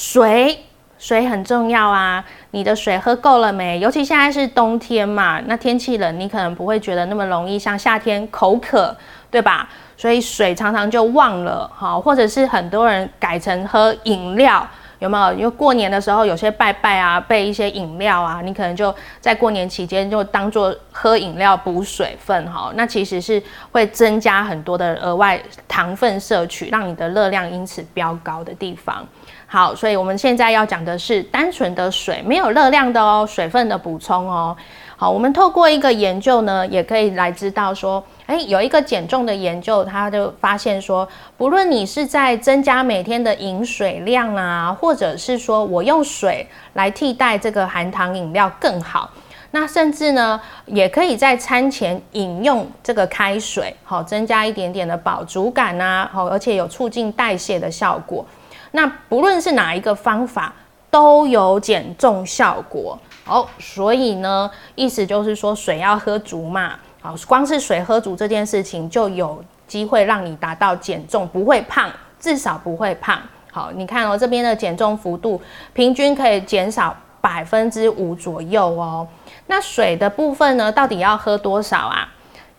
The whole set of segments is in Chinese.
水，水很重要啊！你的水喝够了没？尤其现在是冬天嘛，那天气冷，你可能不会觉得那么容易像夏天口渴，对吧？所以水常常就忘了，好，或者是很多人改成喝饮料。有没有？因为过年的时候有些拜拜啊，备一些饮料啊，你可能就在过年期间就当做喝饮料补水分哈。那其实是会增加很多的额外糖分摄取，让你的热量因此飙高的地方。好，所以我们现在要讲的是单纯的水，没有热量的哦，水分的补充哦。好，我们透过一个研究呢，也可以来知道说，哎，有一个减重的研究，他就发现说，不论你是在增加每天的饮水量啊，或者是说我用水来替代这个含糖饮料更好，那甚至呢，也可以在餐前饮用这个开水，好，增加一点点的饱足感啊，好，而且有促进代谢的效果。那不论是哪一个方法，都有减重效果。哦，所以呢，意思就是说水要喝足嘛。好，光是水喝足这件事情就有机会让你达到减重，不会胖，至少不会胖。好，你看哦，这边的减重幅度平均可以减少百分之五左右哦。那水的部分呢，到底要喝多少啊？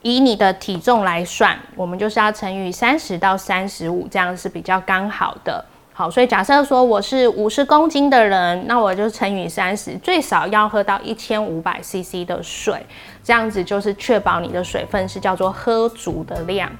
以你的体重来算，我们就是要乘以三十到三十五，这样是比较刚好的。好，所以假设说我是五十公斤的人，那我就乘以三十，最少要喝到一千五百 CC 的水，这样子就是确保你的水分是叫做喝足的量。